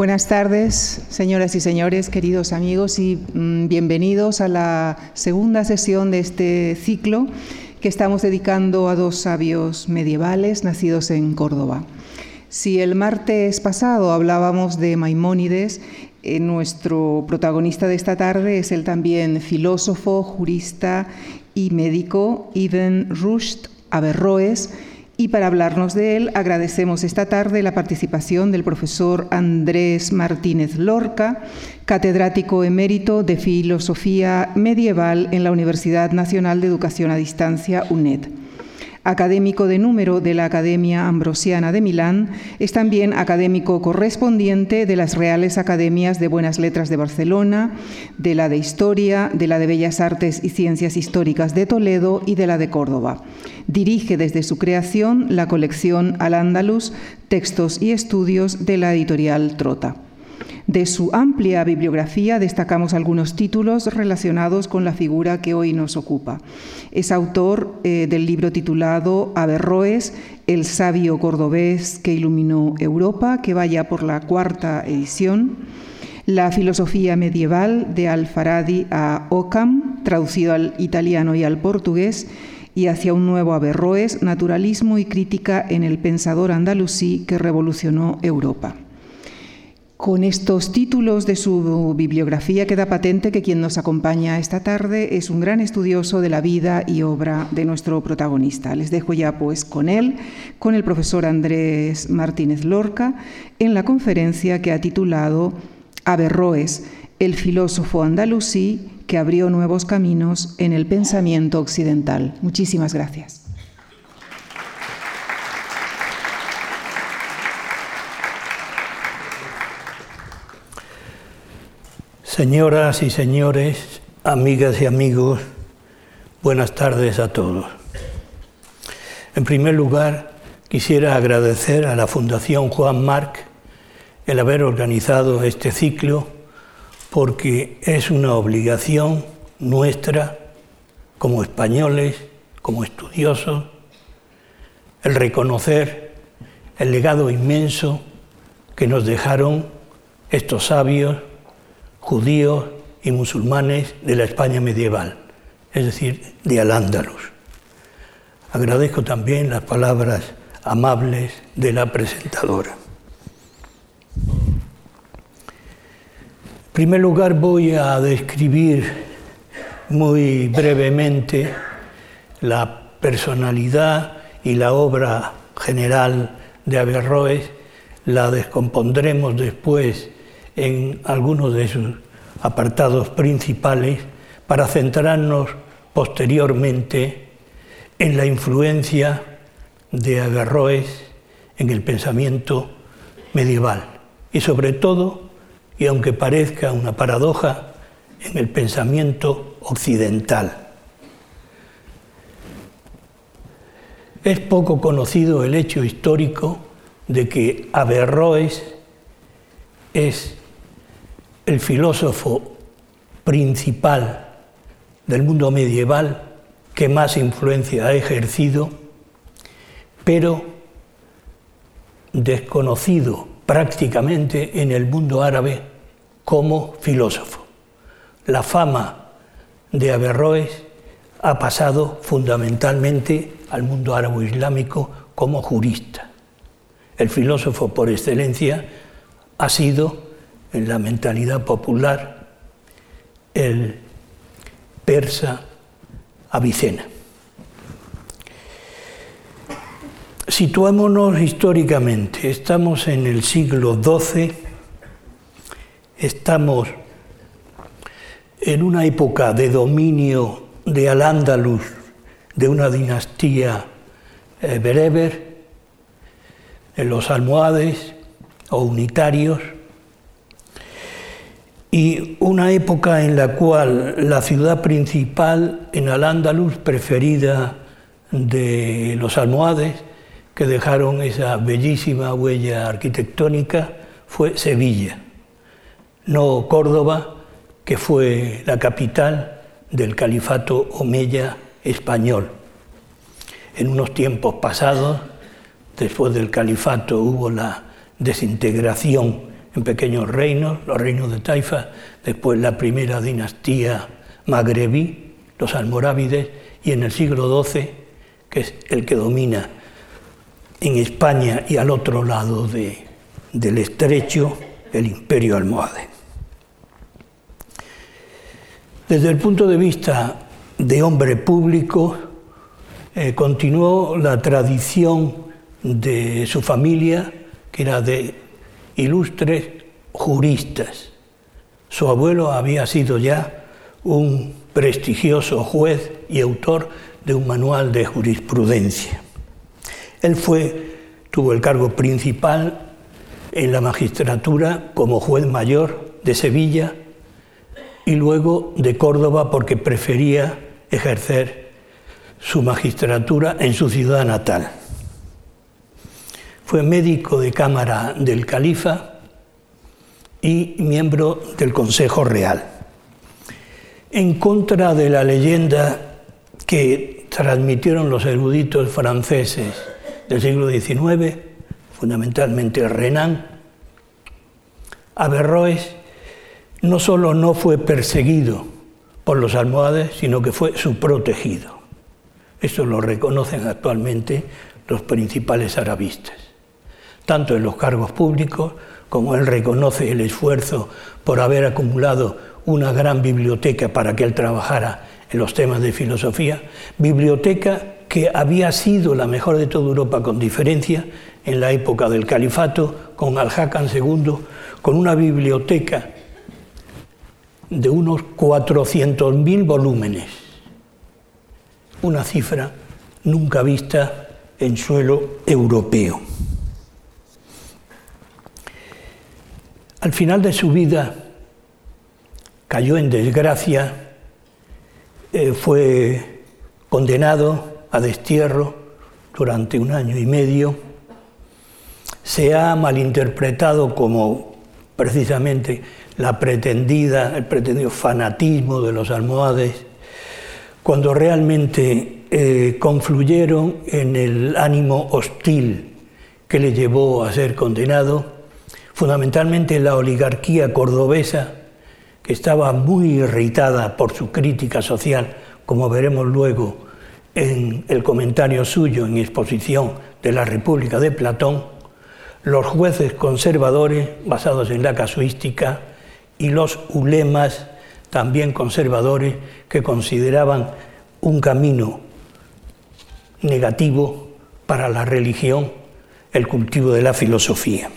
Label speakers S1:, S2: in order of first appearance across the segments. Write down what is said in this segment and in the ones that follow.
S1: Buenas tardes, señoras y señores, queridos amigos, y mm, bienvenidos a la segunda sesión de este ciclo que estamos dedicando a dos sabios medievales nacidos en Córdoba. Si el martes pasado hablábamos de Maimónides, eh, nuestro protagonista de esta tarde es el también filósofo, jurista y médico Ibn Rushd Averroes, y para hablarnos de él, agradecemos esta tarde la participación del profesor Andrés Martínez Lorca, catedrático emérito de Filosofía Medieval en la Universidad Nacional de Educación a Distancia, UNED académico de número de la Academia Ambrosiana de Milán, es también académico correspondiente de las Reales Academias de Buenas Letras de Barcelona, de la de Historia, de la de Bellas Artes y Ciencias Históricas de Toledo y de la de Córdoba. Dirige desde su creación la colección Al-Ándalus, Textos y Estudios de la editorial Trota. De su amplia bibliografía destacamos algunos títulos relacionados con la figura que hoy nos ocupa. Es autor eh, del libro titulado Averroes, el sabio cordobés que iluminó Europa, que vaya por la cuarta edición. La filosofía medieval de Alfaradi a Occam, traducido al italiano y al portugués, y hacia un nuevo Averroes, naturalismo y crítica en el pensador andalusí que revolucionó Europa. Con estos títulos de su bibliografía queda patente que quien nos acompaña esta tarde es un gran estudioso de la vida y obra de nuestro protagonista. Les dejo ya pues con él, con el profesor Andrés Martínez Lorca, en la conferencia que ha titulado Averroes, el filósofo andalusí que abrió nuevos caminos en el pensamiento occidental. Muchísimas gracias.
S2: Señoras y señores, amigas y amigos, buenas tardes a todos. En primer lugar, quisiera agradecer a la Fundación Juan Marc el haber organizado este ciclo porque es una obligación nuestra como españoles, como estudiosos, el reconocer el legado inmenso que nos dejaron estos sabios judíos y musulmanes de la España medieval, es decir, de Al-Ándalus. Agradezco también las palabras amables de la presentadora. En primer lugar voy a describir muy brevemente la personalidad y la obra general de Averroes, la descompondremos después en algunos de sus apartados principales para centrarnos posteriormente en la influencia de Averroes en el pensamiento medieval y sobre todo, y aunque parezca una paradoja, en el pensamiento occidental. Es poco conocido el hecho histórico de que Averroes es el filósofo principal del mundo medieval que más influencia ha ejercido, pero desconocido prácticamente en el mundo árabe como filósofo. La fama de Averroes ha pasado fundamentalmente al mundo árabe-islámico como jurista. El filósofo por excelencia ha sido en la mentalidad popular el persa Avicena. Situémonos históricamente, estamos en el siglo XII, estamos en una época de dominio de Al-Ándalus, de una dinastía eh, bereber, en los almohades o unitarios, y una época en la cual la ciudad principal en Al-Ándalus, preferida de los almohades, que dejaron esa bellísima huella arquitectónica, fue Sevilla, no Córdoba, que fue la capital del califato omeya español. En unos tiempos pasados, después del califato, hubo la desintegración en pequeños reinos, los reinos de Taifa, después la primera dinastía magrebí, los almorávides, y en el siglo XII, que es el que domina en España y al otro lado del estrecho, el imperio almohade. Desde el punto de vista de hombre público, eh, continuó la tradición de su familia, que era de ilustres juristas. Su abuelo había sido ya un prestigioso juez y autor de un manual de jurisprudencia. Él fue, tuvo el cargo principal en la magistratura como juez mayor de Sevilla y luego de Córdoba porque prefería ejercer su magistratura en su ciudad natal. Fue médico de cámara del califa y miembro del Consejo Real. En contra de la leyenda que transmitieron los eruditos franceses del siglo XIX, fundamentalmente Renan, Averroes no solo no fue perseguido por los almohades, sino que fue su protegido. Esto lo reconocen actualmente los principales arabistas. Tanto en los cargos públicos, como él reconoce el esfuerzo por haber acumulado una gran biblioteca para que él trabajara en los temas de filosofía, biblioteca que había sido la mejor de toda Europa con diferencia en la época del califato, con Al-Hakam II, con una biblioteca de unos 400.000 volúmenes, una cifra nunca vista en suelo europeo. Al final de su vida cayó en desgracia, eh, fue condenado a destierro durante un año y medio, se ha malinterpretado como precisamente la pretendida, el pretendido fanatismo de los almohades, cuando realmente eh, confluyeron en el ánimo hostil que le llevó a ser condenado, fundamentalmente la oligarquía cordobesa, que estaba muy irritada por su crítica social, como veremos luego en el comentario suyo en exposición de la República de Platón, los jueces conservadores, basados en la casuística, y los ulemas, también conservadores, que consideraban un camino negativo para la religión el cultivo de la filosofía.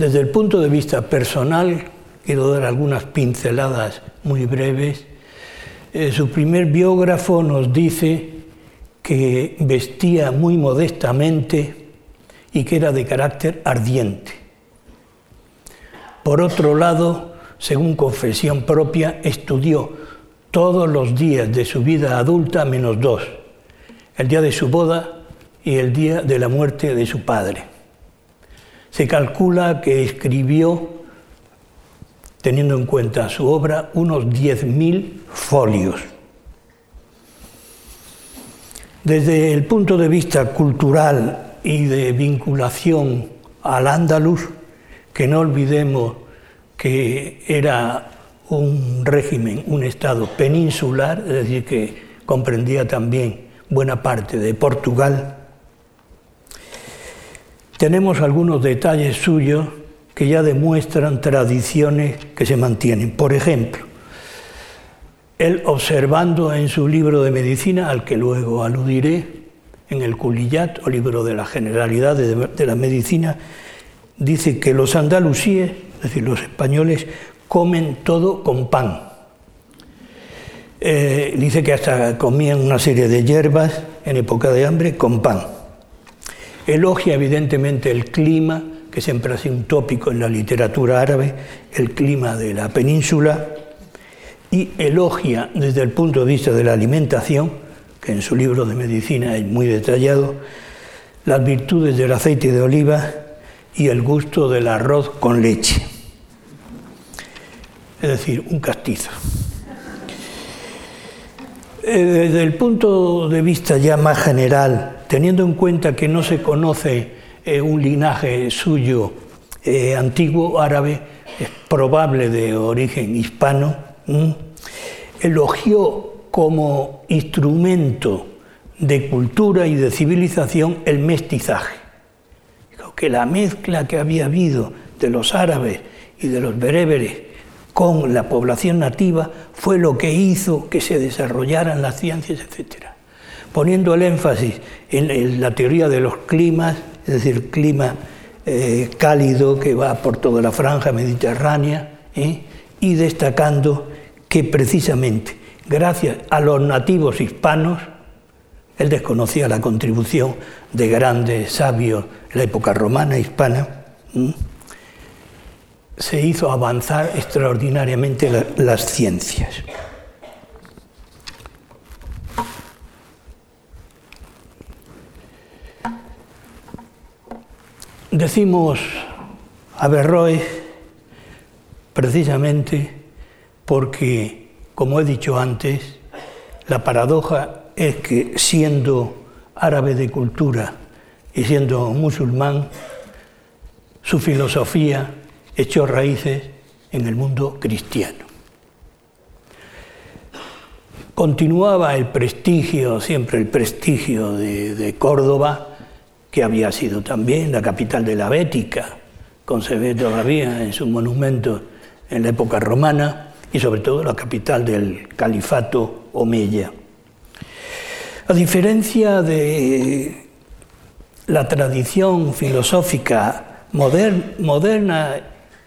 S2: Desde el punto de vista personal, quiero dar algunas pinceladas muy breves. Eh, su primer biógrafo nos dice que vestía muy modestamente y que era de carácter ardiente. Por otro lado, según confesión propia, estudió todos los días de su vida adulta menos dos, el día de su boda y el día de la muerte de su padre. Se calcula que escribió, teniendo en cuenta su obra, unos 10.000 folios. Desde el punto de vista cultural y de vinculación al andaluz, que no olvidemos que era un régimen, un estado peninsular, es decir, que comprendía también buena parte de Portugal. Tenemos algunos detalles suyos que ya demuestran tradiciones que se mantienen. Por ejemplo, él observando en su libro de medicina, al que luego aludiré, en el Culillat, o libro de la generalidad de la medicina, dice que los andalusíes, es decir, los españoles, comen todo con pan. Eh, dice que hasta comían una serie de hierbas en época de hambre con pan. Elogia evidentemente el clima, que siempre ha sido un tópico en la literatura árabe, el clima de la península, y elogia desde el punto de vista de la alimentación, que en su libro de medicina es muy detallado, las virtudes del aceite de oliva y el gusto del arroz con leche. Es decir, un castizo. Eh, desde el punto de vista ya más general, teniendo en cuenta que no se conoce eh, un linaje suyo eh, antiguo, árabe, es probable de origen hispano, elogió como instrumento de cultura y de civilización el mestizaje. Dijo que la mezcla que había habido de los árabes y de los bereberes con la población nativa fue lo que hizo que se desarrollaran las ciencias, etc. Poniendo el énfasis en, la teoría de los climas, es decir, clima eh, cálido que va por toda la franja mediterránea, ¿eh? y destacando que precisamente gracias a los nativos hispanos, él desconocía la contribución de grandes sabios en la época romana hispana, se hizo avanzar extraordinariamente las ciencias. Decimos Averroes precisamente porque, como he dicho antes, la paradoja es que siendo árabe de cultura y siendo musulmán, su filosofía echó raíces en el mundo cristiano. Continuaba el prestigio, siempre el prestigio de, Córdoba, que había sido también la capital de la Bética, con se ve todavía en su monumento en la época romana, y sobre todo la capital del califato Omeya. A diferencia de la tradición filosófica moderna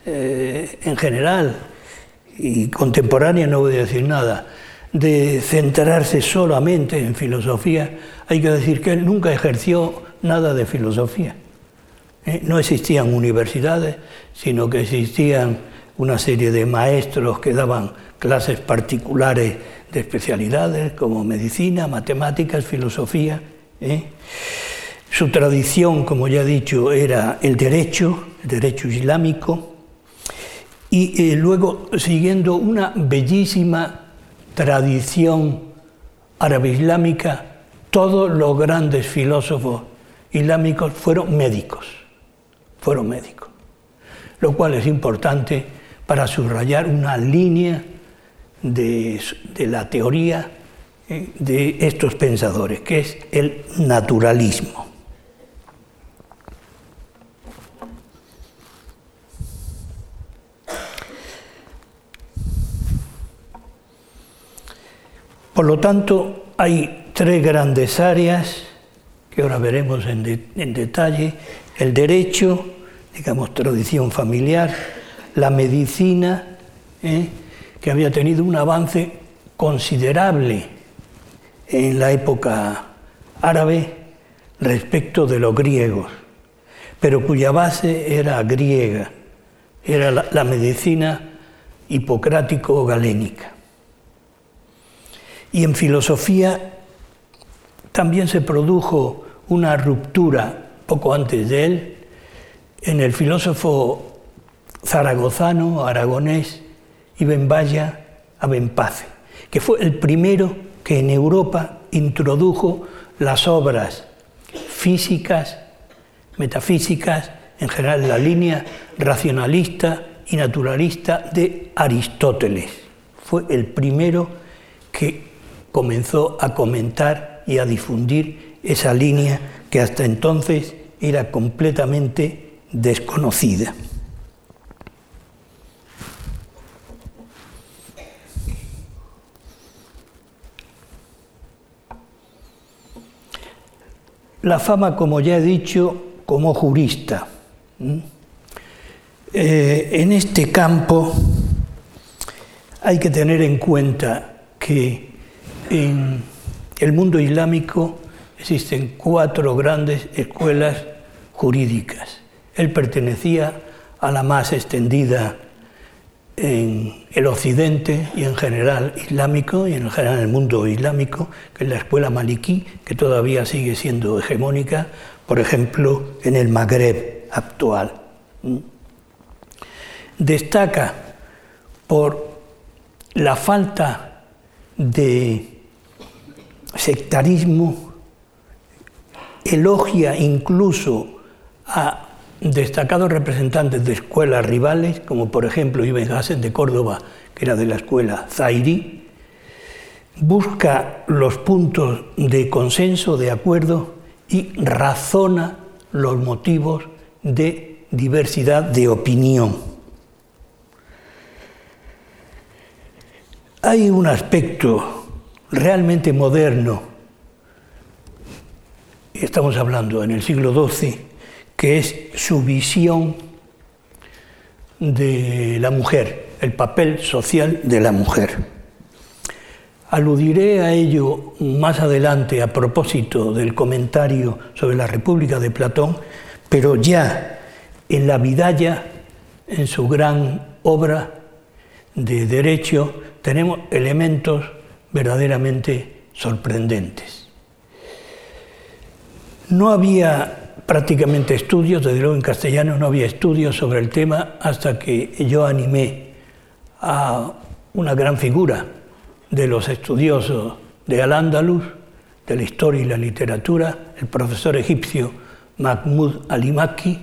S2: eh, en general y contemporánea, no voy a decir nada, de centrarse solamente en filosofía, hay que decir que él nunca ejerció nada de filosofía. Eh, no existían universidades, sino que existían una serie de maestros que daban clases particulares de especialidades como medicina, matemáticas, filosofía. ¿eh? Su tradición, como ya he dicho, era el derecho, el derecho islámico, y eh, luego siguiendo una bellísima tradición árabe-islámica, todos los grandes filósofos islámicos fueron médicos, fueron médicos, lo cual es importante para subrayar una línea de, la teoría eh, de estos pensadores, que es el naturalismo. Por lo tanto, hay tres grandes áreas que ahora veremos en, detalle. El derecho, digamos, tradición familiar, la medicina, ¿eh? que había tenido un avance considerable en la época árabe respecto de los griegos, pero cuya base era griega, era la, la medicina hipocrático-galénica. Y en filosofía también se produjo una ruptura poco antes de él en el filósofo zaragozano, aragonés, Ibn Baya Abenpace, que fue el primero que en Europa introdujo las obras físicas, metafísicas, en general la línea racionalista y naturalista de Aristóteles. Fue el primero que comenzó a comentar y a difundir esa línea que hasta entonces era completamente desconocida. La fama, como ya he dicho, como jurista. Eh, en este campo hay que tener en cuenta que en el mundo islámico existen cuatro grandes escuelas jurídicas. Él pertenecía a la más extendida en el occidente y en general islámico y en general en el mundo islámico, que es la escuela maliquí, que todavía sigue siendo hegemónica, por ejemplo, en el Magreb actual. Destaca por la falta de sectarismo, elogia incluso a destacados representantes de escuelas rivales, como por ejemplo Ibn Hassen de Córdoba, que era de la escuela Zairi, busca los puntos de consenso, de acuerdo, y razona los motivos de diversidad de opinión. Hay un aspecto realmente moderno, estamos hablando en el siglo XII, que es su visión de la mujer, el papel social de la mujer. Aludiré a ello más adelante a propósito del comentario sobre la República de Platón, pero ya en la Vidaya, en su gran obra de derecho, tenemos elementos verdaderamente sorprendentes. No había prácticamente estudios, desde luego en castellano no había estudios sobre el tema hasta que yo animé a una gran figura de los estudiosos de Al-Ándalus, de la historia y la literatura, el profesor egipcio Mahmoud Alimaki,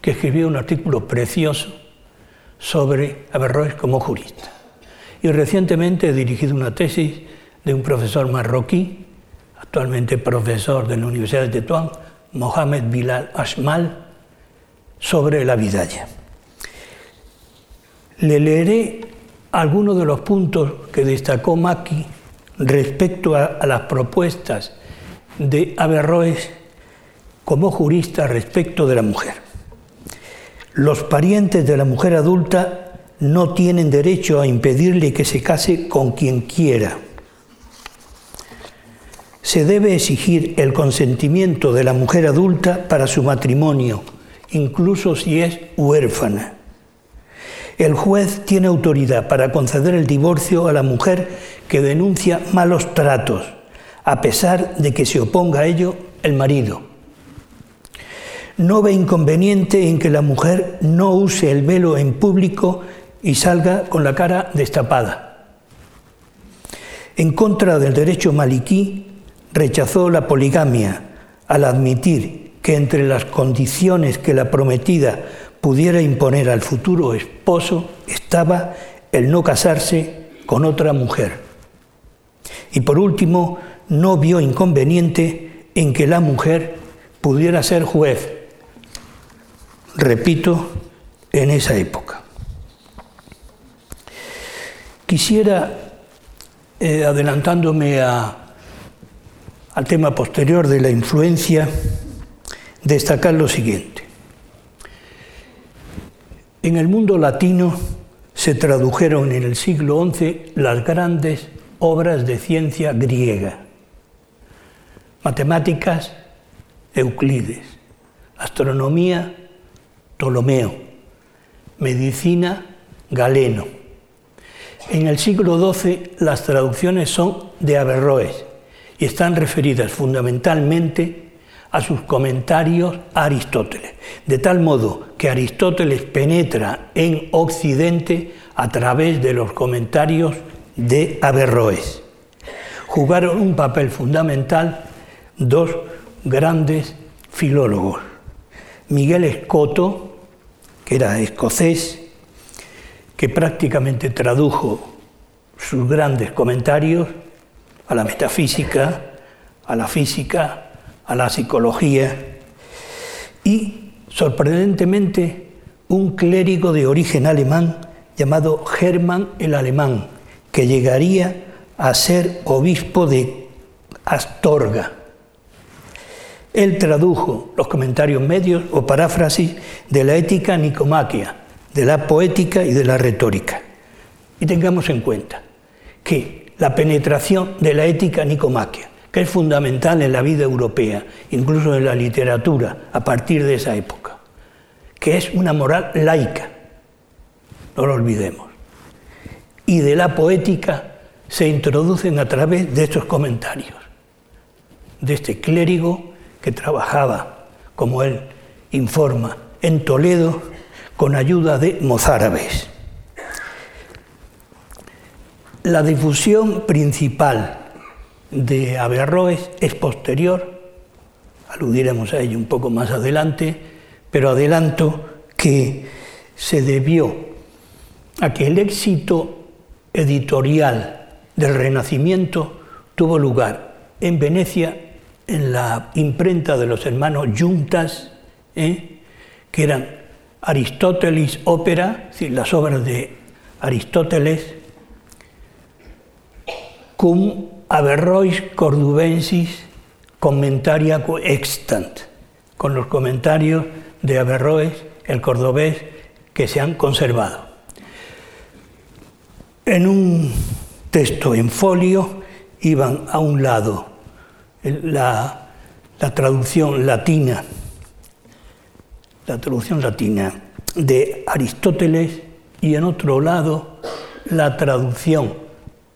S2: que escribió un artículo precioso sobre Averroes como jurista. Y recientemente he dirigido una tesis de un profesor marroquí, actualmente profesor de la Universidad de Tetuán, Mohamed Bilal Ashmal, sobre la vidaya. Le leeré algunos de los puntos que destacó Maki respecto a, a las propuestas de Averroes como jurista respecto de la mujer. Los parientes de la mujer adulta no tienen derecho a impedirle que se case con quien quiera. Se debe exigir el consentimiento de la mujer adulta para su matrimonio, incluso si es huérfana. El juez tiene autoridad para conceder el divorcio a la mujer que denuncia malos tratos, a pesar de que se oponga a ello el marido. No ve inconveniente en que la mujer no use el velo en público y salga con la cara destapada. En contra del derecho maliquí, rechazó la poligamia al admitir que entre las condiciones que la prometida pudiera imponer al futuro esposo estaba el no casarse con otra mujer. Y por último, no vio inconveniente en que la mujer pudiera ser juez, repito, en esa época. Quisiera, eh, adelantándome al tema posterior de la influencia, destacar lo siguiente. En el mundo latino se tradujeron en el siglo XI las grandes obras de ciencia griega. Matemáticas, Euclides. Astronomía, Ptolomeo. Medicina, Galeno. En el siglo XII las traducciones son de Averroes y están referidas fundamentalmente a sus comentarios a Aristóteles, de tal modo que Aristóteles penetra en Occidente a través de los comentarios de Averroes. Jugaron un papel fundamental dos grandes filólogos, Miguel Escoto, que era escocés, que prácticamente tradujo sus grandes comentarios a la metafísica, a la física, a la psicología y, sorprendentemente, un clérigo de origen alemán llamado Hermann el Alemán, que llegaría a ser obispo de Astorga. Él tradujo los comentarios medios o paráfrasis de la ética nicomaquia, de la poética y de la retórica. Y tengamos en cuenta que la penetración de la ética nicomaquia que es fundamental en la vida europea, incluso en la literatura, a partir de esa época, que es una moral laica, no lo olvidemos. Y de la poética se introducen a través de estos comentarios, de este clérigo que trabajaba, como él informa, en Toledo con ayuda de mozárabes. La difusión principal de Averroes es posterior, aludiremos a ello un poco más adelante, pero adelanto que se debió a que el éxito editorial del Renacimiento tuvo lugar en Venecia, en la imprenta de los hermanos Juntas, ¿eh? que eran Aristóteles Ópera, las obras de Aristóteles, cum Averrois Cordubensis Commentaria extant, con los comentarios de Averroes, el cordobés, que se han conservado. En un texto en folio iban a un lado la, la traducción latina, la traducción latina de Aristóteles y en otro lado la traducción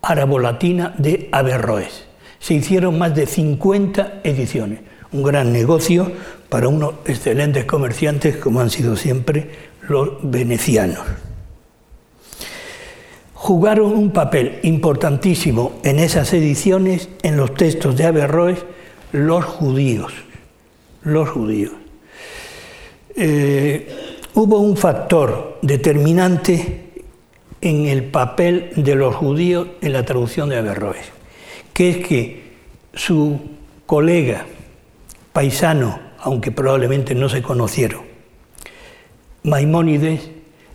S2: árabo-latina de Averroes. Se hicieron más de 50 ediciones, un gran negocio para unos excelentes comerciantes como han sido siempre los venecianos. Jugaron un papel importantísimo en esas ediciones, en los textos de Averroes, los judíos. Los judíos. Eh, hubo un factor determinante en el papel de los judíos en la traducción de Averroes, que es que su colega paisano, aunque probablemente no se conocieron, Maimónides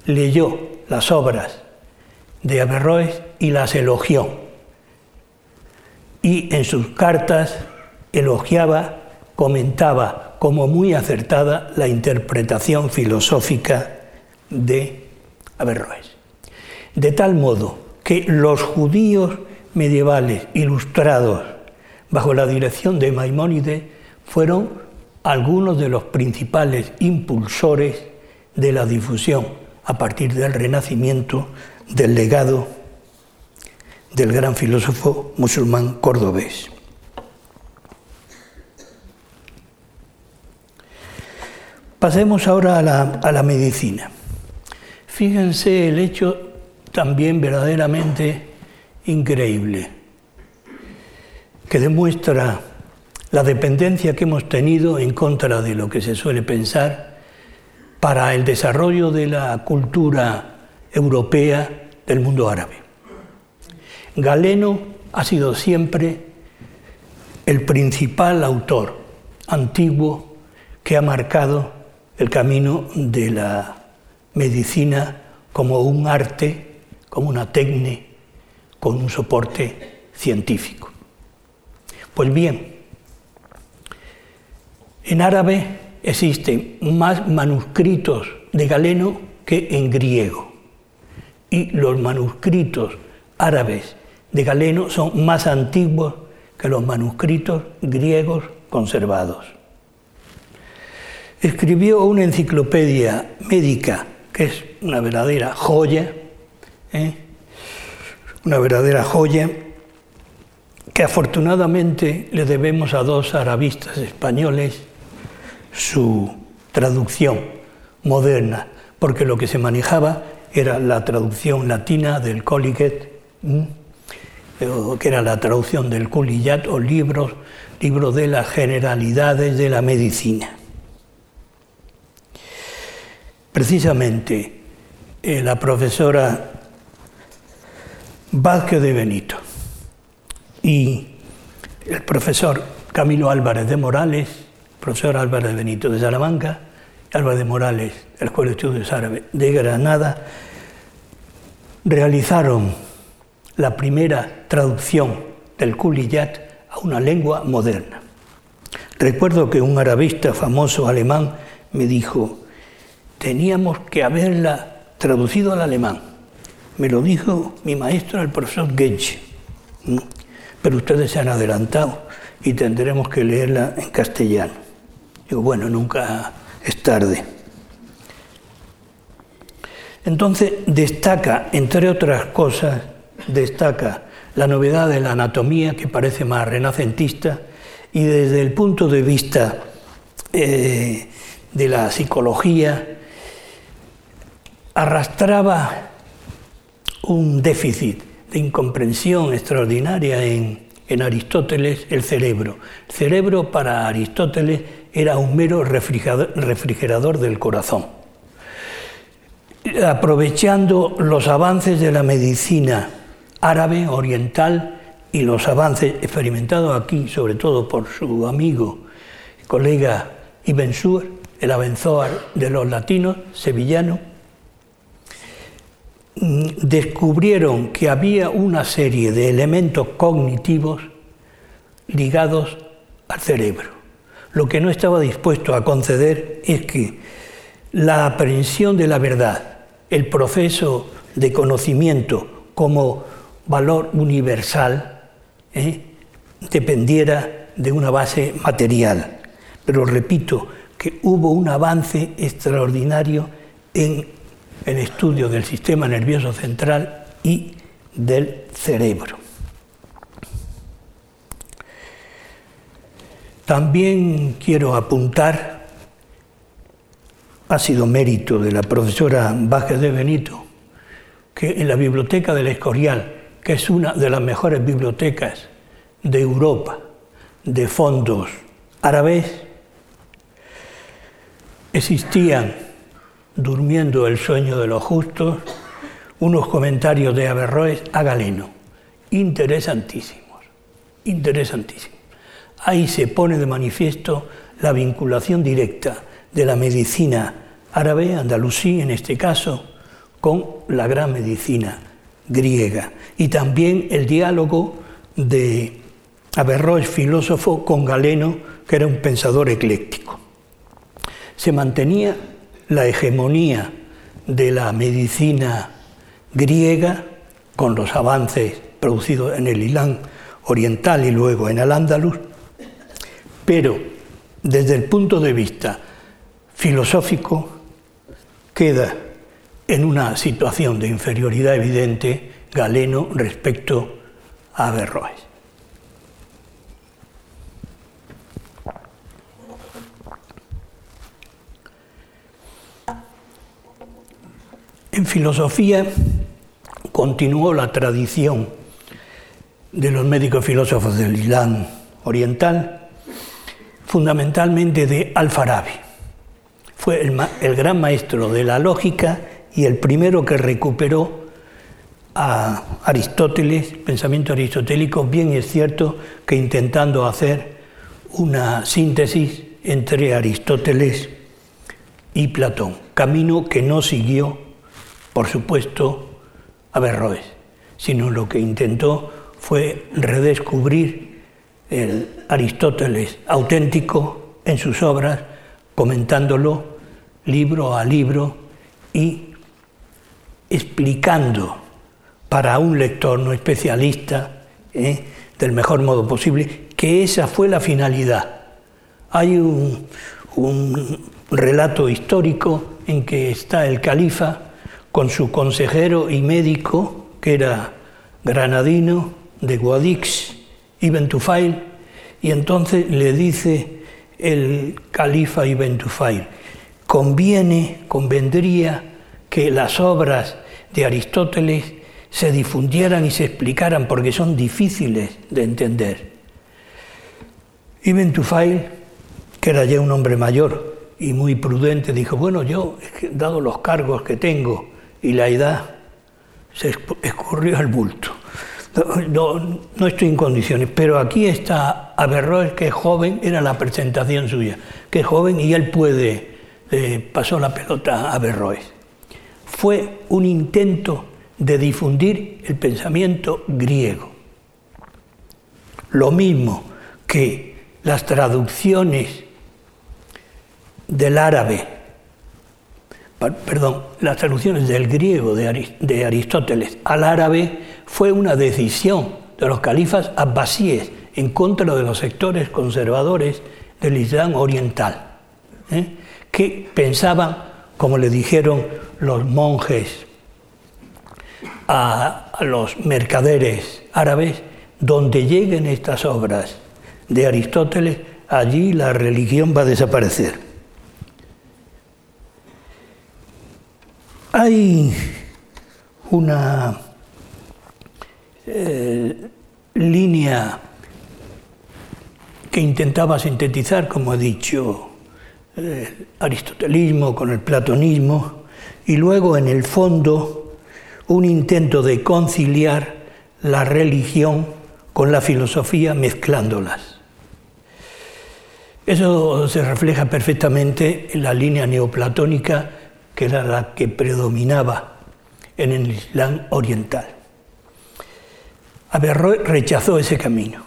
S2: leyó las obras de Averroes y las elogió. Y en sus cartas elogiaba, comentaba como muy acertada la interpretación filosófica de Averroes. De tal modo que los judíos medievales ilustrados bajo la dirección de Maimónides fueron algunos de los principales impulsores de la difusión a partir del Renacimiento del legado del gran filósofo musulmán cordobés. Pasemos ahora a la, medicina. Fíjense el hecho también verdaderamente increíble, que demuestra la dependencia que hemos tenido en contra de lo que se suele pensar para el desarrollo de la cultura europea del mundo árabe. Galeno ha sido siempre el principal autor antiguo que ha marcado el camino de la medicina como un arte como una técnica con un soporte científico. Pues bien, en árabe existen más manuscritos de Galeno que en griego. Y los manuscritos árabes de Galeno son más antiguos que los manuscritos griegos conservados. Escribió una enciclopedia médica que es una verdadera joya, ¿eh? una verdadera joya que afortunadamente le debemos a dos arabistas españoles su traducción moderna, porque lo que se manejaba era la traducción latina del Colliget, que era la traducción del Kuliyat o libros, libro de las generalidades de la medicina. Precisamente eh, la profesora Vázquez de Benito y el profesor Camilo Álvarez de Morales, profesor Álvarez de Benito de Salamanca, Álvarez de Morales, de la Escuela de Estudios Árabes de Granada, realizaron la primera traducción del Kuliyat a una lengua moderna. Recuerdo que un arabista famoso alemán me dijo, teníamos que haberla traducido al alemán me lo dijo mi maestro, el profesor Gage. Pero ustedes se han adelantado y tendremos que leerla en castellano. Digo, bueno, nunca es tarde. Entonces destaca, entre otras cosas, destaca la novedad de la anatomía, que parece más renacentista, y desde el punto de vista eh, de la psicología, arrastraba un déficit de incomprensión extraordinaria en, Aristóteles el cerebro. El cerebro para Aristóteles era un mero refrigerador del corazón. Aprovechando los avances de la medicina árabe, oriental, y los avances experimentados aquí, sobre todo por su amigo colega Ibn Sur, el Abenzoar de los latinos, sevillano, descubrieron que había una serie de elementos cognitivos ligados al cerebro. Lo que no estaba dispuesto a conceder es que la aprehensión de la verdad, el proceso de conocimiento como valor universal, ¿eh? dependiera de una base material. Pero repito que hubo un avance extraordinario en el estudio del sistema nervioso central y del cerebro. También quiero apuntar, ha sido mérito de la profesora Vázquez de Benito, que en la biblioteca del Escorial, que es una de las mejores bibliotecas de Europa, de fondos árabes, existían, durmiendo el sueño de los justos, unos comentarios de Averroes a Galeno, interesantísimos, interesantísimos. Ahí se pone de manifiesto la vinculación directa de la medicina árabe, andalusí en este caso, con la gran medicina griega y también el diálogo de Averroes, filósofo, con Galeno, que era un pensador ecléctico. Se mantenía la hegemonía de la medicina griega con los avances producidos en el Ilán oriental y luego en el Andalus, pero desde el punto de vista filosófico queda en una situación de inferioridad evidente Galeno respecto a Averroes. En filosofía continuó la tradición de los médicos filósofos del Islam oriental fundamentalmente de Al-Farabi. Fue el, gran maestro de la lógica y el primero que recuperó a Aristóteles, pensamiento aristotélico, bien es cierto que intentando hacer una síntesis entre Aristóteles y Platón, camino que no siguió, por supuesto, Averroes, sino lo que intentó fue redescubrir el Aristóteles auténtico en sus obras, comentándolo libro a libro y explicando para un lector no especialista ¿eh? del mejor modo posible que esa fue la finalidad. Hay un, un relato histórico en que está el califa con su consejero y médico, que era granadino de Guadix, Ibn Tufail, y entonces le dice el califa Ibn Tufail, conviene, convendría que las obras de Aristóteles se difundieran y se explicaran porque son difíciles de entender. Ibn Tufail, que era ya un hombre mayor y muy prudente, dijo, bueno, yo, dado los cargos que tengo y la edad, se escurrió al bulto no, estoy en condiciones, pero aquí está Averroes, que es joven, era la presentación suya, que es joven y él puede, eh, pasó la pelota a Averroes. Fue un intento de difundir el pensamiento griego. Lo mismo que las traducciones del árabe, perdón, las traducciones del griego de Aristóteles al árabe fue una decisión de los califas abbasíes en contra de los sectores conservadores del Islam oriental, ¿eh? que pensaban, como le dijeron los monjes a, a los mercaderes árabes, donde lleguen estas obras de Aristóteles, allí la religión va a desaparecer. Hay una eh, línea que intentaba sintetizar, como he dicho, el aristotelismo con el platonismo, y luego en el fondo un intento de conciliar la religión con la filosofía mezclándolas. Eso se refleja perfectamente en la línea neoplatónica que era la que predominaba en el Islam oriental. Averroes rechazó ese camino.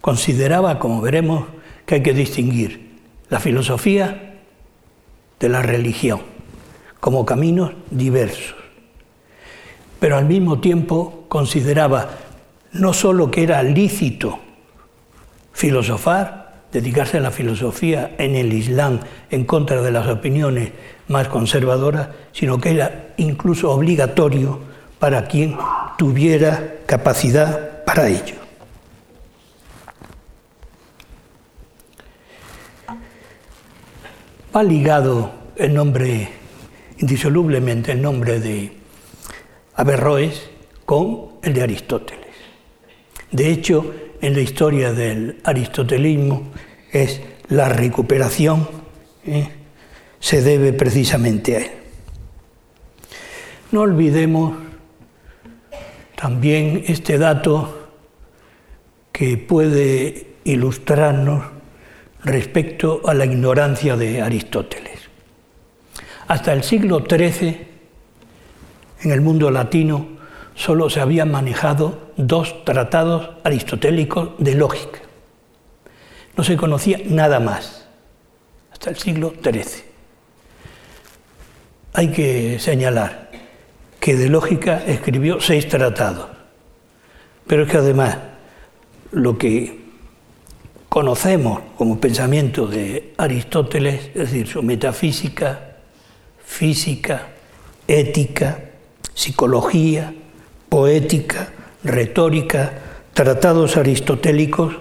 S2: Consideraba, como veremos, que hay que distinguir la filosofía de la religión como caminos diversos. Pero al mismo tiempo consideraba no solo que era lícito filosofar, dedicarse a la filosofía en el Islam en contra de las opiniones más conservadoras, sino que era incluso obligatorio para quien tuviera capacidad para ello. Va ligado el nombre, indisolublemente el nombre de Averroes con el de Aristóteles. De hecho, en la historia del aristotelismo es la recuperación, ¿eh? se debe precisamente a él. No olvidemos también este dato que puede ilustrarnos respecto a la ignorancia de Aristóteles. Hasta el siglo XIII, en el mundo latino, solo se habían manejado dos tratados aristotélicos de lógica. No se conocía nada más, hasta el siglo XIII. Hay que señalar que de lógica escribió seis tratados, pero es que además lo que conocemos como pensamiento de Aristóteles, es decir, su metafísica, física, ética, psicología, poética, retórica, tratados aristotélicos,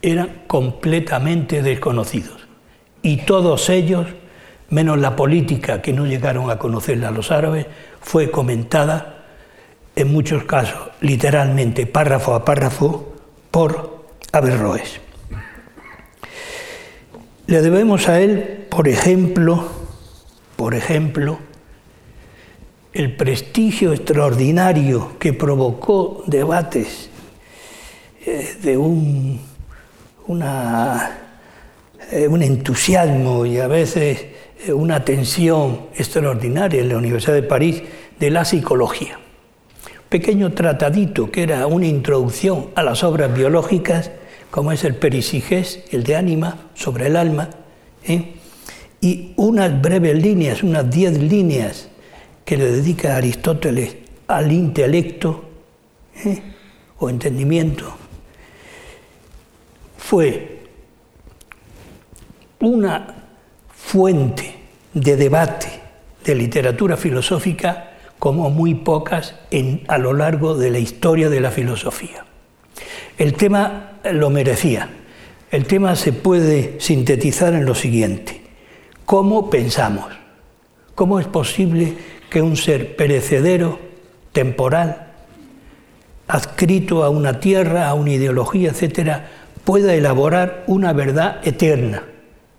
S2: eran completamente desconocidos. Y todos ellos, menos la política que no llegaron a conocerla los árabes, fue comentada en muchos casos, literalmente, párrafo a párrafo, por Averroes. Le debemos a él, por ejemplo, por ejemplo, el prestigio extraordinario que provocó debates eh, de un, eh, un entusiasmo y a veces eh, una tensión extraordinaria en la Universidad de París de la psicología. Pequeño tratadito que era una introducción a las obras biológicas, como es el Perisigés, el de Ánima, sobre el alma, y unas breves líneas, unas diez líneas que le dedica Aristóteles al intelecto ¿eh? o entendimiento, fue una fuente de debate de literatura filosófica como muy pocas a lo largo de la historia de la filosofía. El tema lo merecía. El tema se puede sintetizar en lo siguiente. ¿Cómo pensamos? ¿Cómo es posible que un ser perecedero, temporal, adscrito a una tierra, a una ideología, etcétera, pueda elaborar una verdad eterna,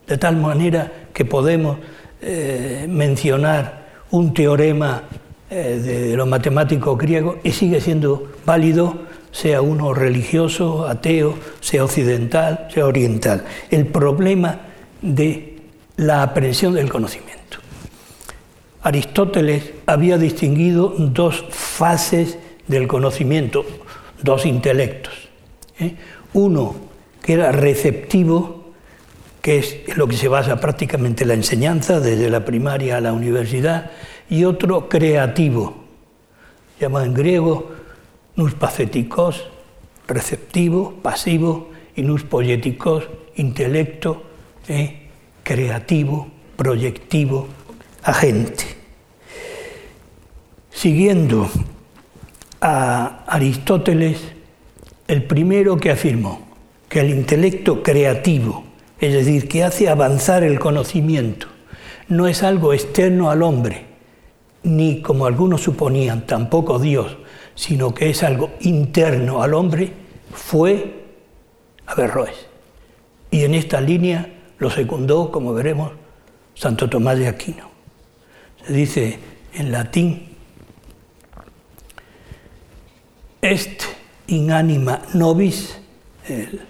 S2: de tal manera que podemos eh, mencionar un teorema eh, de los matemáticos griegos y sigue siendo válido, sea uno religioso, ateo, sea occidental, sea oriental. El problema de la aprehensión del conocimiento. Aristóteles había distinguido dos fases del conocimiento, dos intelectos. ¿eh? Uno que era receptivo, que es lo que se basa prácticamente la enseñanza, desde la primaria a la universidad, y otro creativo, llamado en griego nous patheticos, receptivo, pasivo, y nous poieticos, intelecto, ¿eh? creativo, proyectivo, agente. Siguiendo a Aristóteles, el primero que afirmó que el intelecto creativo, es decir, que hace avanzar el conocimiento, no es algo externo al hombre, ni como algunos suponían, tampoco Dios, sino que es algo interno al hombre, fue Averroes. Y en esta línea lo secundó, como veremos, Santo Tomás de Aquino. Se dice en latín, est in anima nobis, el,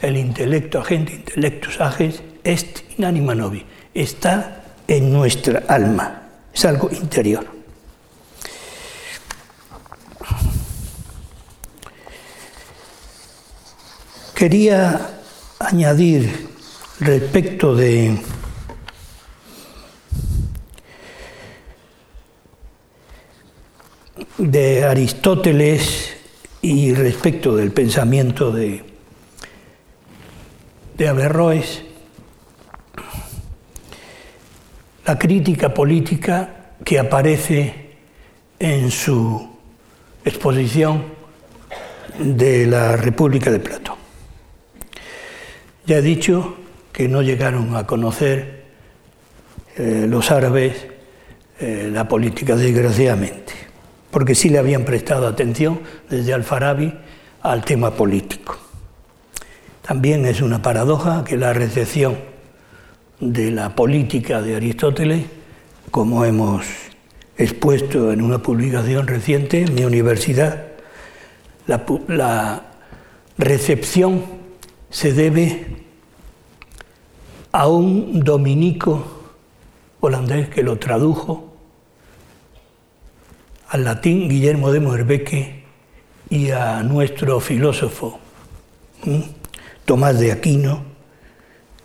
S2: el intelecto agente, intellectus agens, est in anima nobis, está en nuestra alma, es algo interior. Quería añadir respecto de de Aristóteles y respecto del pensamiento de, de Averroes, la crítica política que aparece en su exposición de la República de Platón. Ya he dicho que no llegaron a conocer eh, los árabes eh, la política, desgraciadamente, porque sí le habían prestado atención desde Alfarabi al tema político. También es una paradoja que la recepción de la política de Aristóteles, como hemos expuesto en una publicación reciente en mi universidad, la, la recepción se debe a un dominico holandés que lo tradujo al latín Guillermo de Moerbeke y a nuestro filósofo Tomás de Aquino,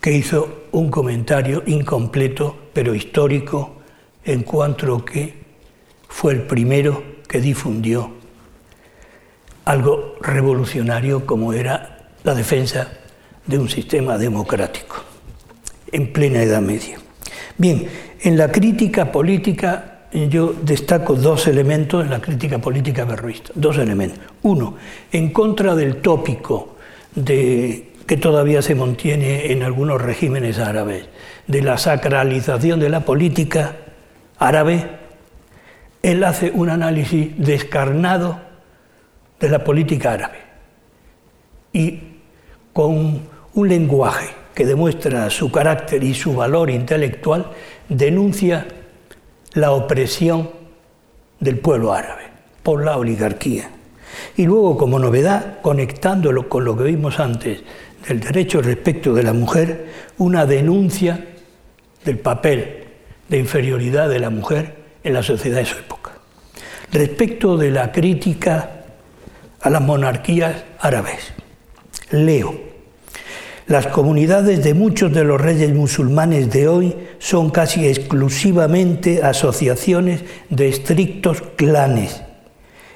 S2: que hizo un comentario incompleto pero histórico en cuanto que fue el primero que difundió algo revolucionario como era la defensa de un sistema democrático en plena Edad Media. Bien, en la crítica política yo destaco dos elementos en la crítica política berroísta, dos elementos. Uno, en contra del tópico de, que todavía se mantiene en algunos regímenes árabes, de la sacralización de la política árabe, él hace un análisis descarnado de la política árabe y con un lenguaje que demuestra su carácter y su valor intelectual, denuncia la opresión del pueblo árabe por la oligarquía. Y luego, como novedad, conectándolo con lo que vimos antes del derecho respecto de la mujer, una denuncia del papel de inferioridad de la mujer en la sociedad de su época. Respecto de la crítica a las monarquías árabes, Leo. Las comunidades de muchos de los reyes musulmanes de hoy son casi exclusivamente asociaciones de estrictos clanes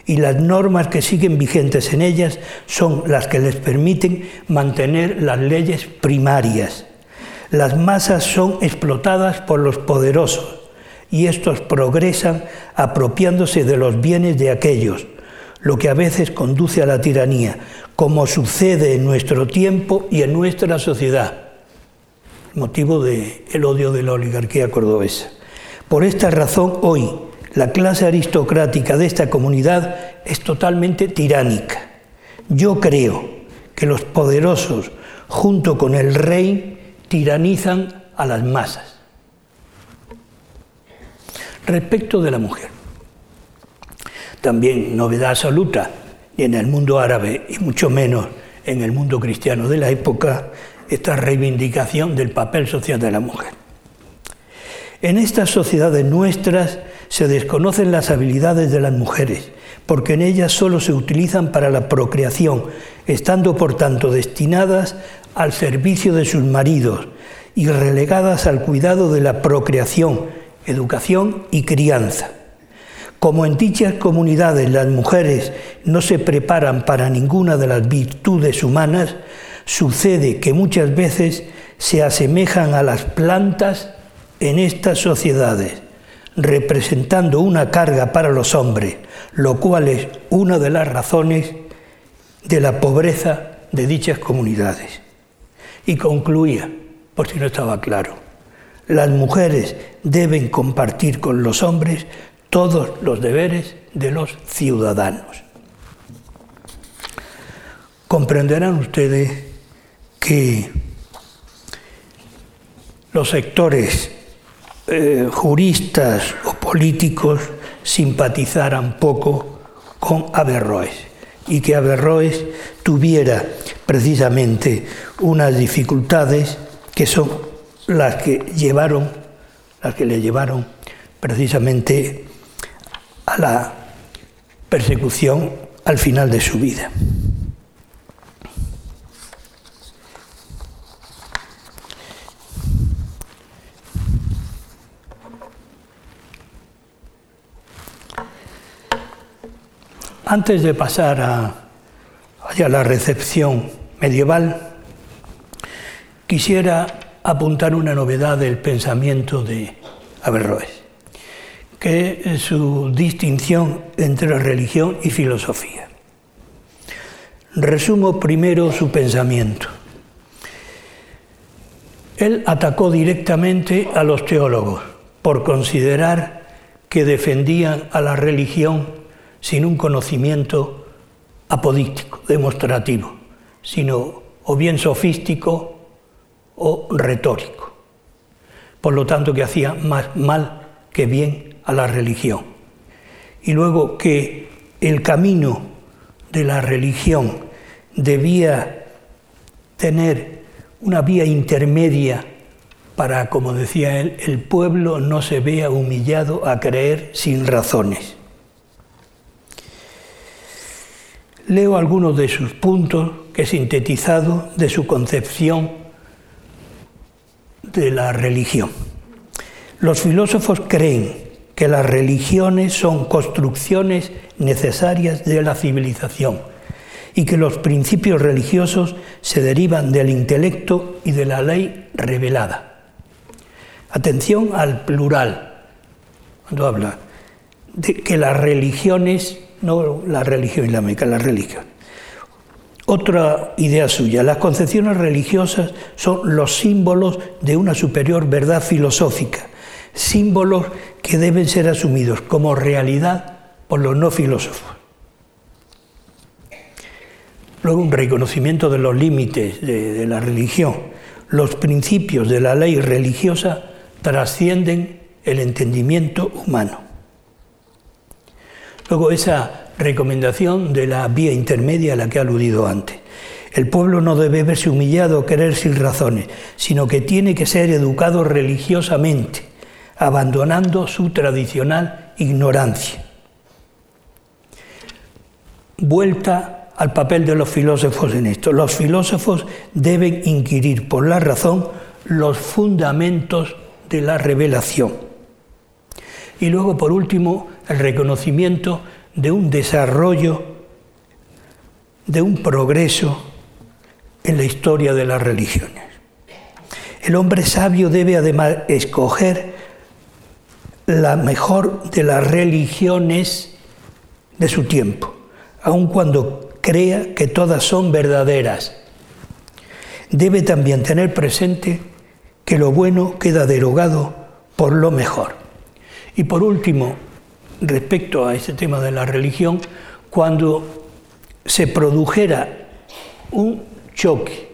S2: y las normas que siguen vigentes en ellas son las que les permiten mantener las leyes primarias. Las masas son explotadas por los poderosos y estos progresan apropiándose de los bienes de aquellos, lo que a veces conduce a la tiranía, como sucede en nuestro tiempo y en nuestra sociedad, motivo del odio de la oligarquía cordobesa. Por esta razón, hoy la clase aristocrática de esta comunidad es totalmente tiránica. Yo creo que los poderosos, junto con el rey, tiranizan a las masas. Respecto de la mujer, también novedad absoluta, y en el mundo árabe y mucho menos en el mundo cristiano de la época, esta reivindicación del papel social de la mujer. En estas sociedades nuestras se desconocen las habilidades de las mujeres, porque en ellas solo se utilizan para la procreación, estando por tanto destinadas al servicio de sus maridos y relegadas al cuidado de la procreación, educación y crianza. Como en dichas comunidades las mujeres no se preparan para ninguna de las virtudes humanas, sucede que muchas veces se asemejan a las plantas en estas sociedades, representando una carga para los hombres, lo cual es una de las razones de la pobreza de dichas comunidades. Y concluía, por si no estaba claro, las mujeres deben compartir con los hombres todos los deberes de los ciudadanos. Comprenderán ustedes que los sectores eh, juristas o políticos simpatizaran poco con Averroes y que Averroes tuviera precisamente unas dificultades que son las que llevaron, las que le llevaron precisamente a la persecución al final de su vida. Antes de pasar a, la recepción medieval, quisiera apuntar una novedad del pensamiento de Averroes, que su distinción entre religión y filosofía. Resumo primero su pensamiento. Él atacó directamente a los teólogos por considerar que defendían a la religión sin un conocimiento apodíctico, demostrativo, sino o bien sofístico o retórico. Por lo tanto, que hacía más mal que bien a la religión. Y luego que el camino de la religión debía tener una vía intermedia para, como decía él, el pueblo no se vea humillado a creer sin razones. Leo algunos de sus puntos que he sintetizado de su concepción de la religión. Los filósofos creen que las religiones son construcciones necesarias de la civilización y que los principios religiosos se derivan del intelecto y de la ley revelada. Atención al plural, cuando habla de que las religiones no la religión islámica, la religión. Otra idea suya, las concepciones religiosas son los símbolos de una superior verdad filosófica, símbolos que deben ser asumidos como realidad por los no filósofos. Luego un reconocimiento de los límites de, la religión. Los principios de la ley religiosa trascienden el entendimiento humano. Luego esa recomendación de la vía intermedia a la que he aludido antes. El pueblo no debe verse humillado o querer sin razones, sino que tiene que ser educado religiosamente, abandonando su tradicional ignorancia. Vuelta al papel de los filósofos en esto. Los filósofos deben inquirir por la razón los fundamentos de la revelación. Y luego, por último, el reconocimiento de un desarrollo, de un progreso en la historia de las religiones. El hombre sabio debe además escoger la mejor de las religiones de su tiempo, aun cuando crea que todas son verdaderas. Debe también tener presente que lo bueno queda derogado por lo mejor. Y por último, respecto a este tema de la religión, cuando se produjera un choque,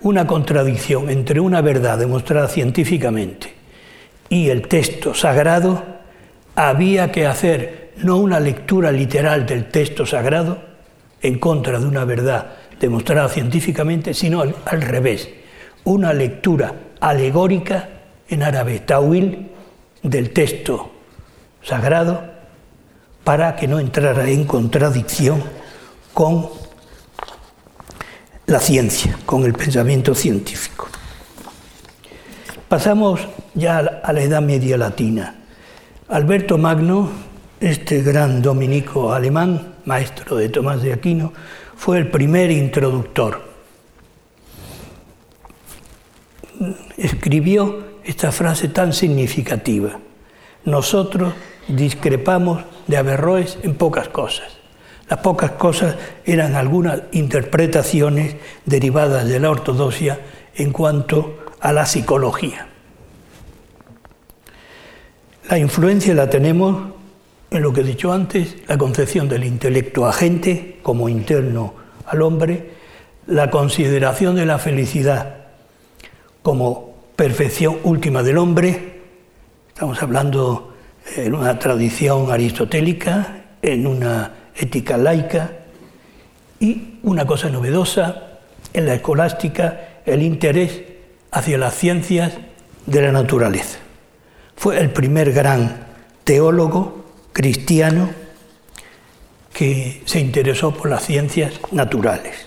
S2: una contradicción entre una verdad demostrada científicamente y el texto sagrado, había que hacer no una lectura literal del texto sagrado en contra de una verdad demostrada científicamente, sino al, revés, una lectura alegórica en árabe, tawil, del texto sagrado para que no entrara en contradicción con la ciencia, con el pensamiento científico. Pasamos ya a la Edad Media Latina. Alberto Magno, este gran dominico alemán, maestro de Tomás de Aquino, fue el primer introductor. Escribió esta frase tan significativa. Nosotros discrepamos de Averroes en pocas cosas. Las pocas cosas eran algunas interpretaciones derivadas de la ortodoxia en cuanto a la psicología. La influencia la tenemos en lo que he dicho antes, la concepción del intelecto agente como interno al hombre, la consideración de la felicidad como perfección última del hombre. Estamos hablando en una tradición aristotélica, en una ética laica y una cosa novedosa en la escolástica, el interés hacia las ciencias de la naturaleza. Fue el primer gran teólogo cristiano que se interesó por las ciencias naturales.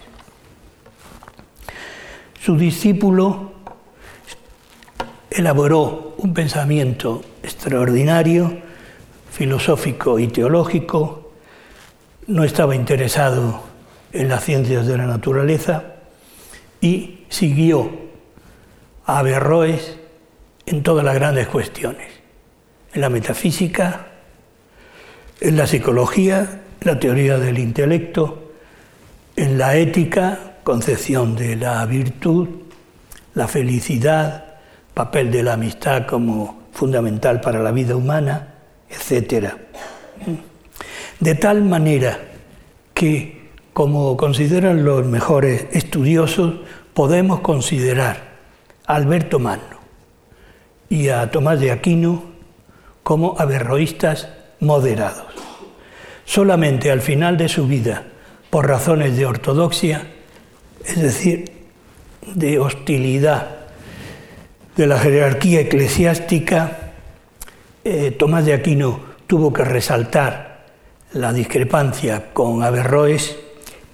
S2: Su discípulo elaboró un pensamiento extraordinario, filosófico y teológico, no estaba interesado en las ciencias de la naturaleza y siguió a Averroes en todas las grandes cuestiones, en la metafísica, en la psicología, la teoría del intelecto, en la ética, concepción de la virtud, la felicidad, papel de la amistad como fundamental para la vida humana, etc. De tal manera que, como consideran los mejores estudiosos, podemos considerar a Alberto Magno y a Tomás de Aquino como averroístas moderados. Solamente al final de su vida, por razones de ortodoxia, es decir, de hostilidad de la jerarquía eclesiástica, eh, Tomás de Aquino tuvo que resaltar la discrepancia con Averroes,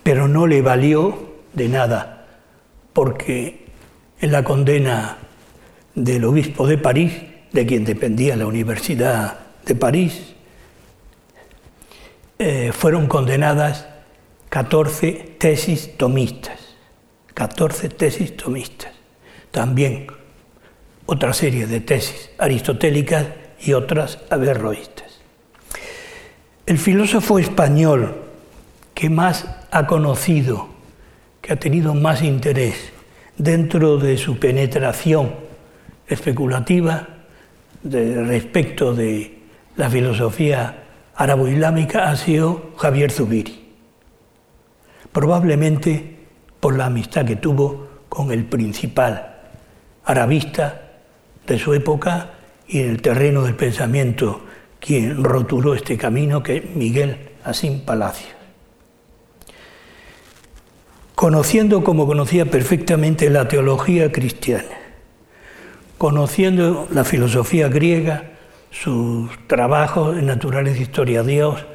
S2: pero no le valió de nada, porque en la condena del obispo de París, de quien dependía la Universidad de París, eh, fueron condenadas 14 tesis tomistas. 14 tesis tomistas. También otra serie de tesis aristotélicas y otras averroístas. El filósofo español que más ha conocido, que ha tenido más interés dentro de su penetración especulativa respecto de la filosofía árabo-islámica ha sido Javier Zubiri. Probablemente por la amistad que tuvo con el principal arabista de su época y en el terreno del pensamiento quien rotuló este camino, que es Miguel Asín Palacios. Conociendo como conocía perfectamente la teología cristiana, conociendo la filosofía griega, sus trabajos en naturaleza, historia de Dios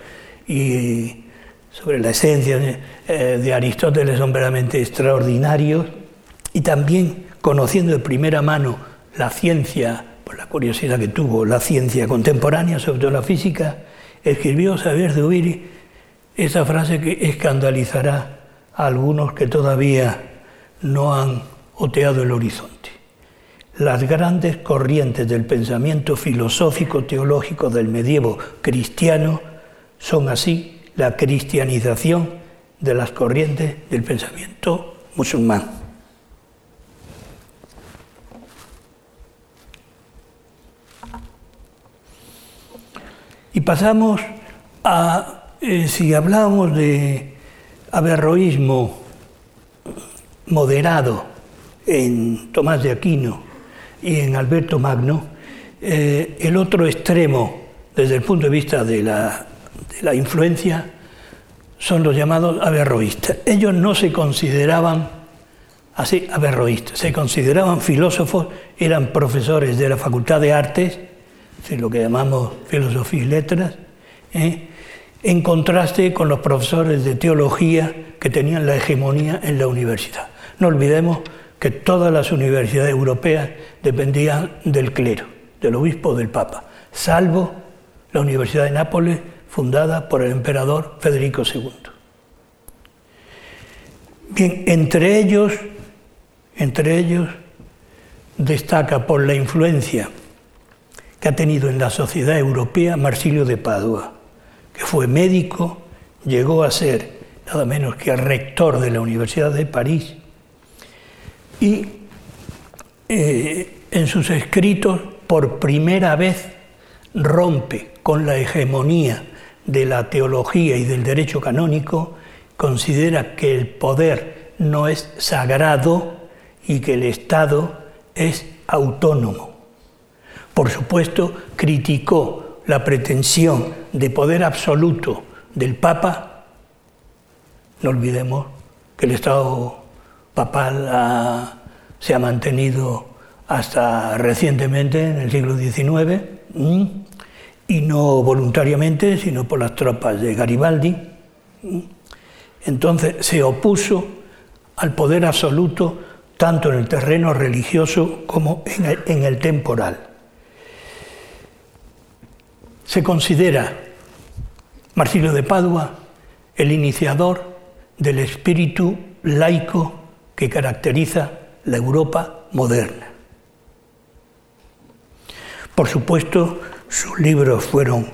S2: y sobre la esencia eh, de, Aristóteles son verdaderamente extraordinarios y también conociendo de primera mano la ciencia, por la curiosidad que tuvo, la ciencia contemporánea, sobre todo la física, escribió Saber de Ubiri esa frase que escandalizará a algunos que todavía no han oteado el horizonte. Las grandes corrientes del pensamiento filosófico teológico del medievo cristiano son así la cristianización de las corrientes del pensamiento musulmán. Y pasamos a, eh, si hablamos de averroísmo moderado en Tomás de Aquino y en Alberto Magno, eh, el otro extremo desde el punto de vista de la influencia son los llamados averroístas. Ellos no se consideraban así averroístas, se consideraban filósofos, eran profesores de la Facultad de Artes, lo que llamamos filosofía y letras, ¿eh? en contraste con los profesores de teología que tenían la hegemonía en la universidad. No olvidemos que todas las universidades europeas dependían del clero, del obispo del papa, salvo la Universidad de Nápoles, fundada por el emperador Federico II. Bien, entre ellos, entre ellos destaca por la influencia que ha tenido en la sociedad europea Marsilio de Padua, que fue médico, llegó a ser nada menos que rector de la Universidad de París y eh, en sus escritos por primera vez rompe con la hegemonía de la teología y del derecho canónico considera que el poder no es sagrado y que el Estado es autónomo. Por supuesto, criticó la pretensión de poder absoluto del Papa. No olvidemos que el Estado papal se ha mantenido hasta recientemente, en el siglo XIX, y no voluntariamente, sino por las tropas de Garibaldi. Entonces se opuso al poder absoluto tanto en el terreno religioso como en el, temporal. Se considera Marsilio de Padua el iniciador del espíritu laico que caracteriza la Europa moderna. Por supuesto, sus libros fueron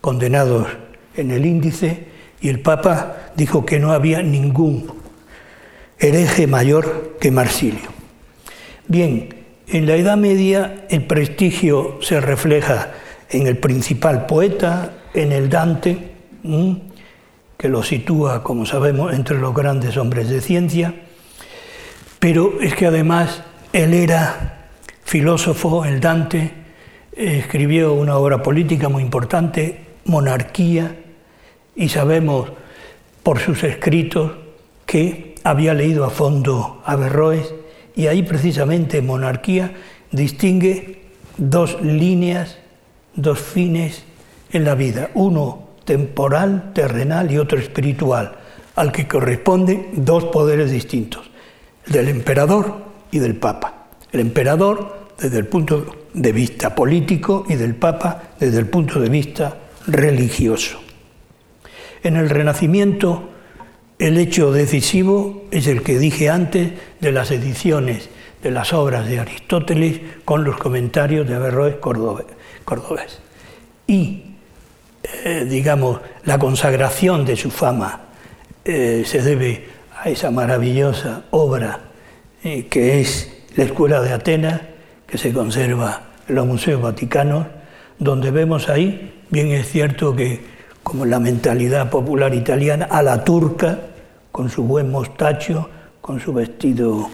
S2: condenados en el índice y el Papa dijo que no había ningún hereje mayor que Marsilio. Bien, en la Edad Media el prestigio se refleja en el principal poeta, en el Dante, que lo sitúa, como sabemos, entre los grandes hombres de ciencia, pero es que además él era filósofo, el Dante, escribió una obra política muy importante, Monarquía, y sabemos por sus escritos que había leído a fondo Averroes y ahí precisamente Monarquía distingue dos líneas, dos fines en la vida, uno temporal, terrenal y otro espiritual, al que corresponden dos poderes distintos, del emperador y del papa. El emperador desde el punto de vista político y del papa desde el punto de vista religioso. En el Renacimiento, el hecho decisivo es el que dije antes de las ediciones de las obras de Aristóteles con los comentarios de Averroes Cordobés. Y, eh, digamos, la consagración de su fama eh, se debe a esa maravillosa obra eh, que es la Escuela de Atenas, que se conserva en los museos vaticanos, donde vemos ahí, bien es cierto que como la mentalidad popular italiana, a la turca, con su buen mostacho, con su vestido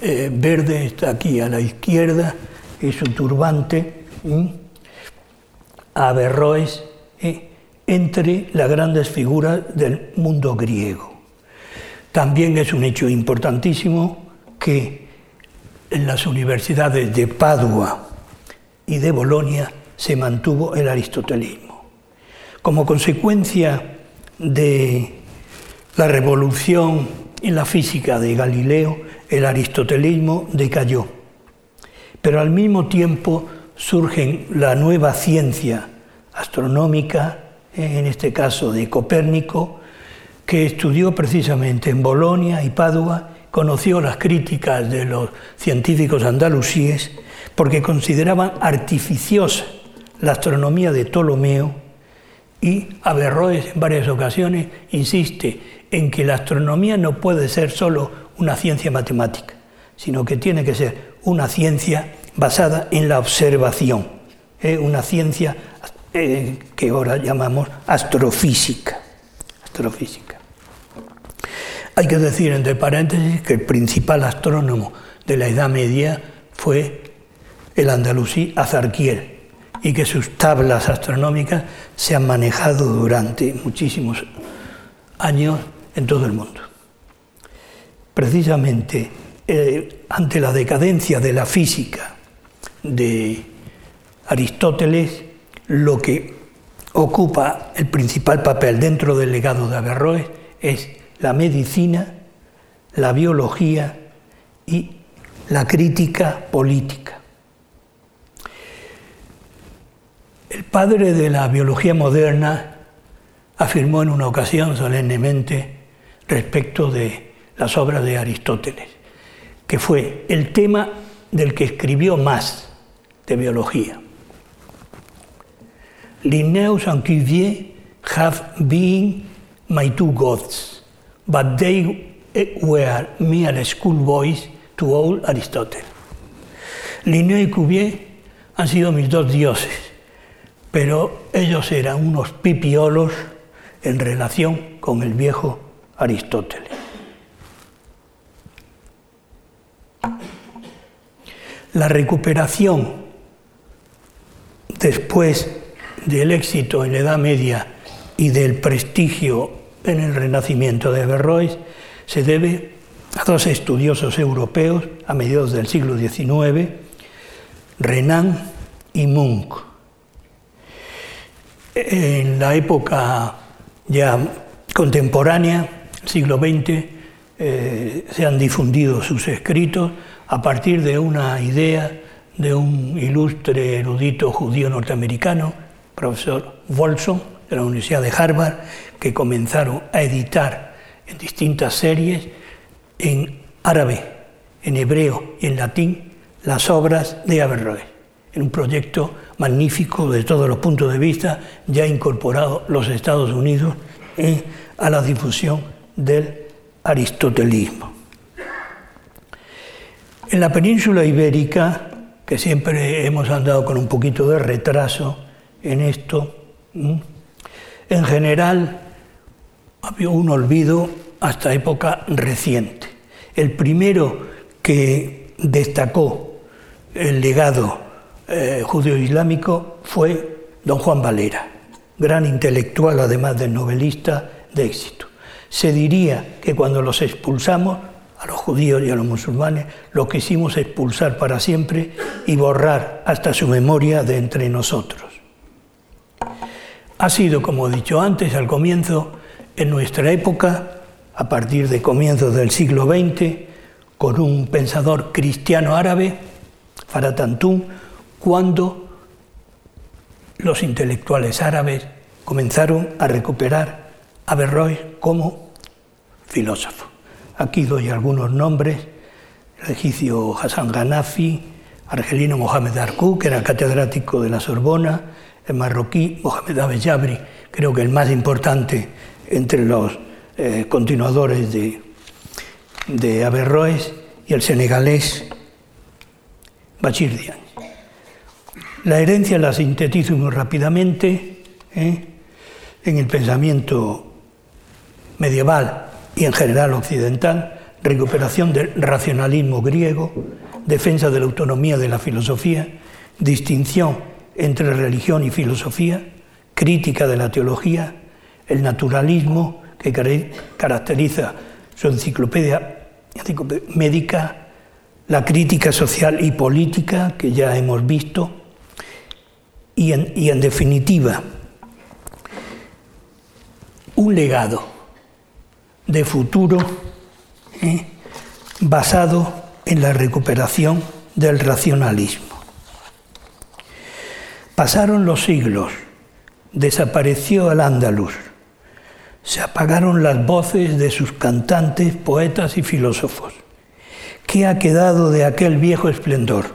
S2: eh, verde, está aquí a la izquierda, y su turbante, a Averroes, eh, entre las grandes figuras del mundo griego. También es un hecho importantísimo que en las universidades de Padua y de Bolonia se mantuvo el aristotelismo. Como consecuencia de la revolución en la física de Galileo, el aristotelismo decayó. Pero al mismo tiempo surge la nueva ciencia astronómica, en este caso de Copérnico, que estudió precisamente en Bolonia y Padua, conoció las críticas de los científicos andalusíes porque consideraban artificiosa la astronomía de Ptolomeo y Averroes en varias ocasiones insiste en que la astronomía no puede ser solo una ciencia matemática, sino que tiene que ser una ciencia basada en la observación, ¿eh? una ciencia eh, que ahora llamamos astrofísica. Astrofísica. Hay que decir entre paréntesis que el principal astrónomo de la Edad Media fue el andalusí Azarquiel, y que sus tablas astronómicas se han manejado durante muchísimos años en todo el mundo. Precisamente eh, ante la decadencia de la física de Aristóteles, lo que ocupa el principal papel dentro del legado de Averroes es la medicina, la biología y la crítica política. El padre de la biología moderna afirmó en una ocasión solemnemente respecto de las obras de Aristóteles, que fue el tema del que escribió más de biología. Linnaeus and Cuvier have been my two gods, but they were mere schoolboys to old Aristotle. Linneo y Cuvier han sido mis dos dioses, pero ellos eran unos pipiolos en relación con el viejo Aristóteles. La recuperación después del éxito en la Edad Media y del prestigio en el Renacimiento de Averroes se debe a dos estudiosos europeos a mediados del siglo XIX, Renan y Munch. En la época ya contemporánea, siglo XX, eh, se han difundido sus escritos a partir de una idea de un ilustre erudito judío norteamericano, profesor Wolson, de la Universidad de Harvard, que comenzaron a editar en distintas series en árabe, en hebreo y en latín las obras de Averroes, en un proyecto magnífico de todos los puntos de vista, ya incorporado los Estados Unidos a la difusión del aristotelismo. En la península ibérica, que siempre hemos andado con un poquito de retraso en esto, en general había un olvido hasta época reciente. El primero que destacó el legado eh, judío-islámico fue don Juan Valera, gran intelectual además de novelista de éxito. Se diría que cuando los expulsamos, a los judíos y a los musulmanes, lo quisimos expulsar para siempre y borrar hasta su memoria de entre nosotros. Ha sido, como he dicho antes, al comienzo, en nuestra época, a partir de comienzos del siglo XX, con un pensador cristiano árabe, Faratantún, cuando los intelectuales árabes comenzaron a recuperar a Averroes como filósofo. Aquí doy algunos nombres, el egipcio Hassan Ganafi, argelino Mohamed Arku, que era catedrático de la Sorbona, el marroquí Mohamed Abed creo que el más importante entre los eh, continuadores de, de Averroes, y el senegalés Bachir Diagne. La herencia la sintetizo muy rápidamente ¿eh? en el pensamiento medieval y en general occidental, recuperación del racionalismo griego, defensa de la autonomía de la filosofía, distinción entre religión y filosofía, crítica de la teología, el naturalismo que caracteriza su enciclopedia, médica, la crítica social y política que ya hemos visto, y en definitiva, un legado de futuro ¿eh? basado en la recuperación del racionalismo. Pasaron los siglos, desapareció el andaluz, se apagaron las voces de sus cantantes, poetas y filósofos. ¿Qué ha quedado de aquel viejo esplendor?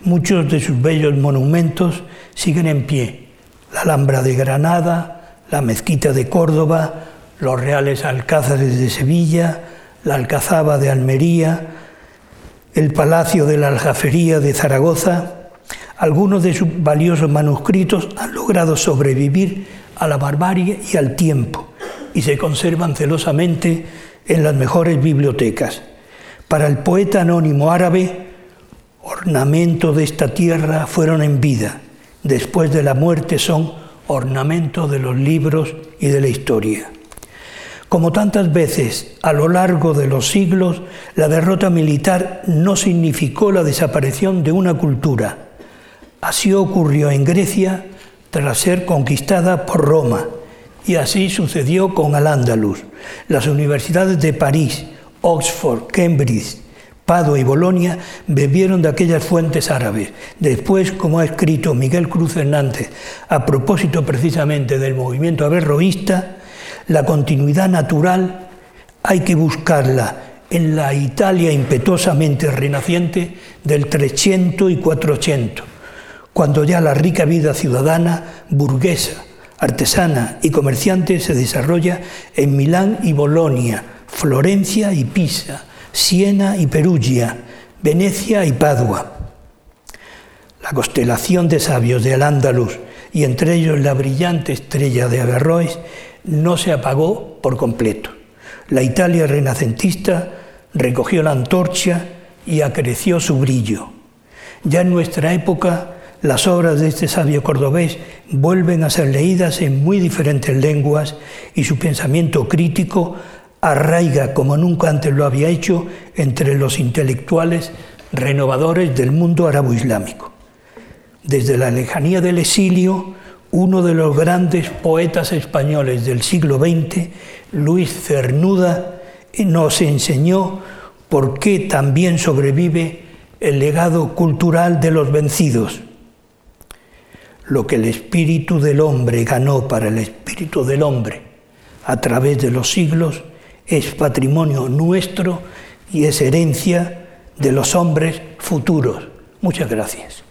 S2: Muchos de sus bellos monumentos siguen en pie. La Alhambra de Granada, la Mezquita de Córdoba, los reales alcázares de Sevilla, la Alcazaba de Almería, el Palacio de la Aljafería de Zaragoza, algunos de sus valiosos manuscritos han logrado sobrevivir a la barbarie y al tiempo y se conservan celosamente en las mejores bibliotecas. Para el poeta anónimo árabe, ornamento de esta tierra fueron en vida, después de la muerte son ornamento de los libros y de la historia. Como tantas veces a lo largo de los siglos, la derrota militar no significó la desaparición de una cultura. Así ocurrió en Grecia tras ser conquistada por Roma, y así sucedió con Al-Ándalus. Las universidades de París, Oxford, Cambridge, Padua y Bolonia bebieron de aquellas fuentes árabes. Después, como ha escrito Miguel Cruz Hernández, a propósito precisamente del movimiento averroísta, la continuidad natural hay que buscarla en la Italia impetuosamente renaciente del 300 y 400, cuando ya la rica vida ciudadana, burguesa, artesana y comerciante se desarrolla en Milán y Bolonia, Florencia y Pisa, Siena y Perugia, Venecia y Padua. La constelación de sabios de Al-Ándalus y entre ellos la brillante estrella de Averroes no se apagó por completo. La Italia renacentista recogió la antorcha y acreció su brillo. Ya en nuestra época, las obras de este sabio cordobés vuelven a ser leídas en muy diferentes lenguas y su pensamiento crítico arraiga como nunca antes lo había hecho entre los intelectuales renovadores del mundo arabo-islámico. Desde la lejanía del exilio, uno de los grandes poetas españoles del siglo XX, Luis Cernuda, nos enseñó por qué también sobrevive el legado cultural de los vencidos. Lo que el espíritu del hombre ganó para el espíritu del hombre a través de los siglos es patrimonio nuestro y es herencia de los hombres futuros. Muchas gracias.